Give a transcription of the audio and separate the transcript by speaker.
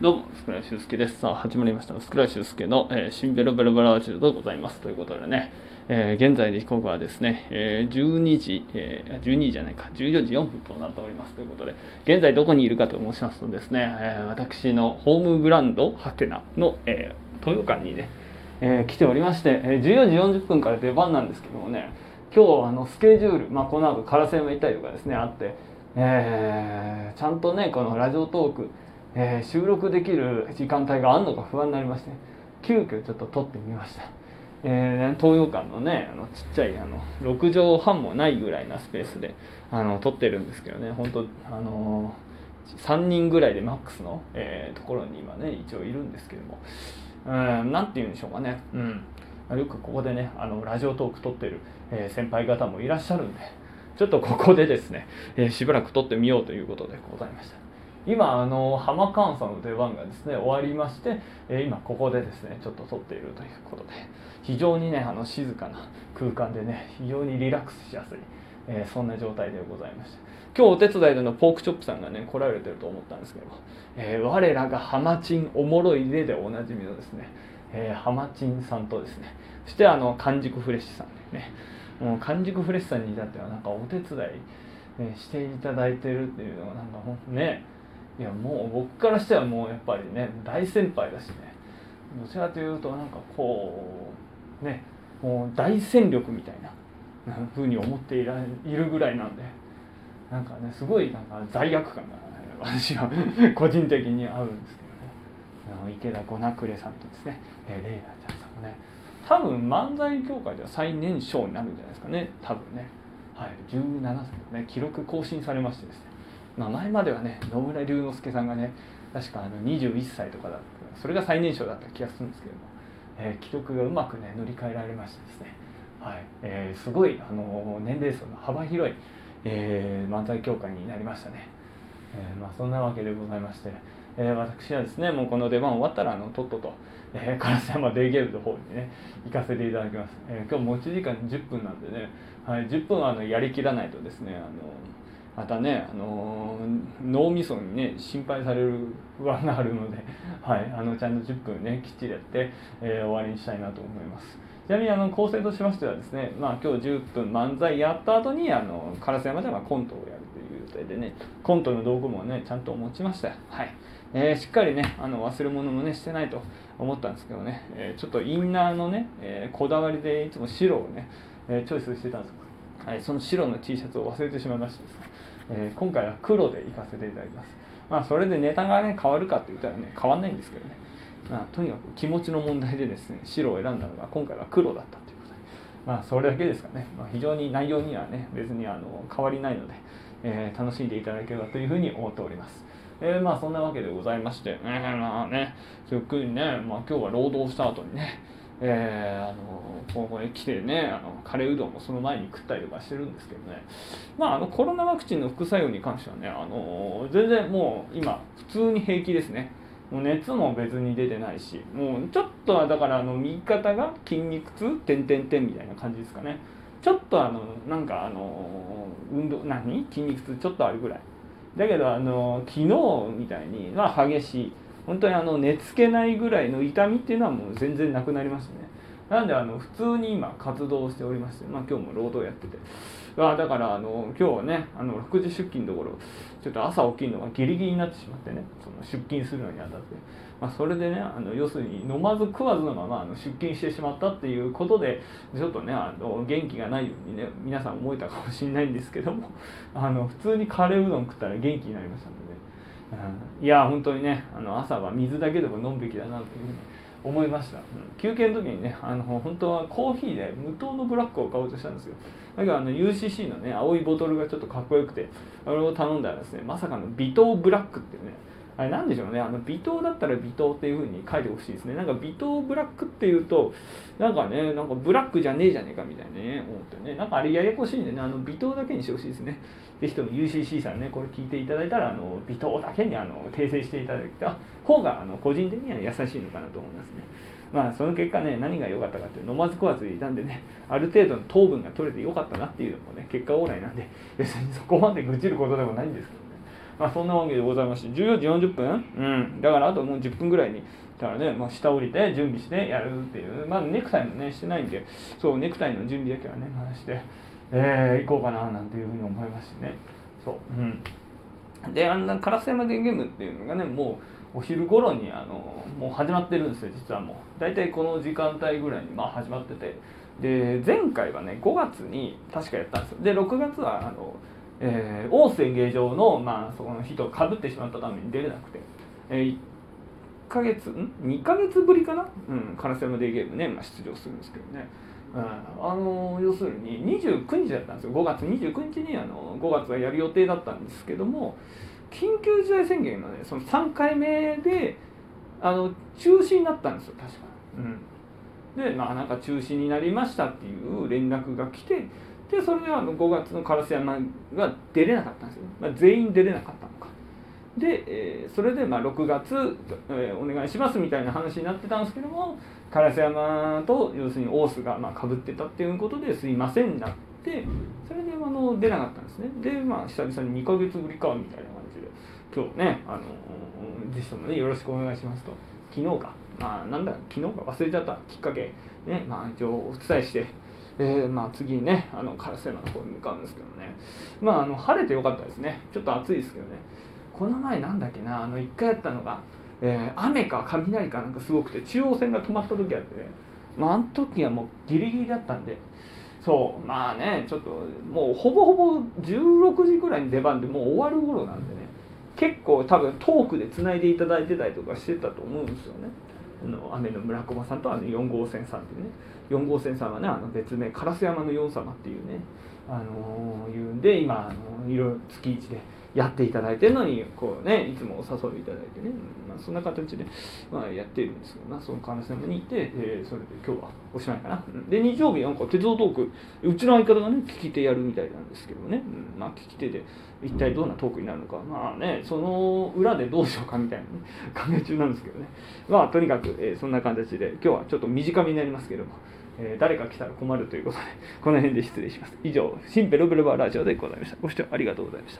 Speaker 1: どうも、スクライ修介です。さあ、始まりました。スクライ修介の、えー、新ベロベロベロラジオでございます。ということでね、えー、現在時刻はですね、えー、12時、えー、12時じゃないか、14時4分となっておりますということで、現在どこにいるかと申しますとですね、えー、私のホームグランドハテナの、えー、豊館にね、えー、来ておりまして、え、14時40分から出番なんですけどもね、今日あのスケジュール、まあ、この後カラセもいたりとかですね、あって、えー、ちゃんとね、このラジオトーク、えー、収録できる時間帯があるのか不安になりまして、急遽ちょっと撮ってみました。えー、東洋館のねあのちっちゃいあの6畳半もないぐらいなスペースであの撮ってるんですけどね本当あのー、3人ぐらいでマックスの、えー、ところに今ね一応いるんですけども何て言うんでしょうかね、うん、よくここでねあのラジオトーク撮ってる、えー、先輩方もいらっしゃるんでちょっとここでですね、え、しばらく撮ってみようということでございました。今あの浜監査の出番がですね終わりまして、え今ここでですねちょっと撮っているということで非常にねあの静かな空間でね非常にリラックスしやすい、えー、そんな状態でございまして。今日お手伝いでのポークチョップさんがね来られてると思ったんですけど、えー、我らがハマチンおもろいででおなじみのですね、えー、ハマチンさんとですねそしてあの完熟フレッシュさんでね。もう完熟フレッシュさんに至ってはなんかお手伝い、ね、していただいてるっていうのがなんかほんねいやもう僕からしてはもうやっぱりね大先輩だしね。どちらというとなんかこうねもう大戦力みたいなふうに思っていらいるぐらいなんでなんかねすごいなんか罪悪感が、私は。個人的に合うんですけどね。池田五名暮さんとですね、えレイラちゃんさんもね。多分漫才協会では最年少になるんじゃないですかね。多分ね。はい。17歳のね記録更新されましてですね。まあ、前まではね野村龍之介さんがね確かあの21歳とかだったそれが最年少だった気がするんですけども、えー、記録がうまくね乗り換えられましてですね、はい。えー、すごいあの年齢層の幅広い、えー、漫才協会になりましたね、えーまあ、そんなわけでございまして、えー、私はですねもうこの出番終わったらあのとっとと、えー、烏山デイゲルの方にね行かせていただきます、え、今日持ち時間10分なんでね、はい、10分はあのやりきらないとですねあのまたね、あの脳みそにね心配される不安があるので、はい、あのちゃんと10分ねきっちりやって、えー、終わりにしたいなと思います。ちなみにあの構成としましてはですね、まあ、今日10分漫才やった後にあの烏山ではコントをやるという予定でねコントの道具もねちゃんと持ちました。はい。えー、しっかりねあの忘れ物もねしてないと思ったんですけどね、えー、ちょっとインナーのね、えー、こだわりでいつも白をね、えチョイスしてたんです。はい、その白の T シャツを忘れてしまいましてですね。えー、今回は黒で行かせていただきます。まあそれでネタがね変わるかって言ったらね変わんないんですけどね、まあ、とにかく気持ちの問題でですね白を選んだのが今回は黒だったということで。まあそれだけですかね、まあ、非常に内容にはね別にあの変わりないので、えー、楽しんでいただければというふうに思っております。えー、まあそんなわけでございまして、えー、まあね、ゆっくりね、まあ今日は労働した後にね、えー、あのここへ来てねあのカレーうどんもその前に食ったりとかしてるんですけどね。まああのコロナワクチンの副作用に関してはねあの全然もう今普通に平気ですね。もう熱も別に出てないしもうちょっとはだからあの右肩が筋肉痛てんてんてんみたいな感じですかね。ちょっとあのなんかあの運動何？筋肉痛ちょっとあるぐらい。だけどあの昨日みたいにまあ激しい本当にあの寝つけないぐらいの痛みっていうのはもう全然なくなりましたね。なんであの普通に今活動しておりまして、まあ、今日も労働やってて。あだからあの今日はねあの6時出勤のところちょっと朝起きるのがギリギリになってしまってねその出勤するのにあたって、まあ、それでねあの要するに飲まず食わずのままあの出勤してしまったっていうことでちょっとねあの元気がないようにね皆さん思えたかもしれないんですけどもあの普通にカレーうどん食ったら元気になりましたのでね。いや本当にねあの朝は水だけでも飲むべきだなというふうに思いました、うん、休憩の時にねあの本当はコーヒーで無糖のブラックを買おうとしたんですよ。だけどあの UCC のね青いボトルがちょっとかっこよくてあれを頼んだらですねまさかの微糖ブラックっていうねあれなんでしょうね。あの微糖だったら微糖っていうふうに書いてほしいですね。なんか微糖ブラックっていうとなんかねなんかブラックじゃねえじゃねえかみたいなね思ってね。なんかあれややこしいんでね。あの微糖だけにしてほしいですね。ぜひとも UCC さんねこれ聞いていただいたらあの微糖だけにあの訂正していただいた方があの個人的には優しいのかなと思いますね。まあその結果ね何が良かったかって飲まず食わずいたんでねある程度の糖分が取れて良かったなっていうのもね結果オーライなんで別にそこまで愚痴ることでもないんですけど。まあそんなわけでございまして14時40分？うん。だからあともう10分ぐらいにだからね、まあ、下降りて準備してやるっていう。まあネクタイもねしてないんで。そうネクタイの準備だけはねまあしてえー、行こうかななんていうふうに思いますしね。そう。うん。であんな烏山電ゲームっていうのがねもうお昼頃にあのもう始まってるんですよ実はもう。大体この時間帯ぐらいにまあ始まってて。で前回はね5月に確かやったんですよ。で6月はあの、えー、大須演芸場の,、まあそこの人かぶってしまったために出れなくて、えー、1ヶ月ん？2ヶ月ぶりかな？うん烏山デーゲームね、まあ、出場するんですけどね。うん、あの要するに29日だったんですよ。5月29日にあの5月はやる予定だったんですけども緊急事態宣言のねその3回目であの中止になったんですよ確か、うん、でまあなんか中止になりましたっていう連絡が来てでそれであの5月の烏山が出れなかったんですよ、まあ、全員出れなかったのか。で、えー、それでまあ6月、えー、お願いしますみたいな話になってたんですけども烏山と要するに大須がかぶってたっていうことですいませんになってそれであの出なかったんですね。でまあ久々に2ヶ月ぶりかみたいな感じで今日ねあのぜひともねよろしくお願いしますと。昨日か。まあなんだ昨日か忘れちゃったきっかけ。ねまあ一応お伝えしてえー、まあ次ねあの烏山の方に向かうんですけどね。まああの晴れてよかったですね。ちょっと暑いですけどね。この前なんだっけなあの1回やったのがえー、雨か雷かなんかすごくて中央線が止まった時あって、ね、まあ、あの時はもうギリギリだったんで。そうまあねちょっともうほぼほぼ16時ぐらいに出番でもう終わる頃なんでね。結構多分トークでつないでいただいてたりとかしてたと思うんですよね。の雨の村駒さんとあの4号線さんっていうね4号線さんはねあの別名烏山の四様っていうねあの、いうんで今あのいろいろ月1でやっていただいてるのにこうねいつもお誘いいただいてね、まあ、そんな形で、まあ、やっているんですけどな。その関西にいて、えー、それで今日はおしまいかな。で日曜日なんか鉄道トークうちの相方がね聞き手やるみたいなんですけどね、まあ聞き手で一体どんなトークになるのか。まあねその裏でどうしようかみたいなね 考え中なんですけどね。まあとにかく、えー、そんな形で今日はちょっと短めになりますけどもえー、誰か来たら困るということで、この辺で失礼します。以上、シンペロブルバーラジオでございました。ご視聴ありがとうございました。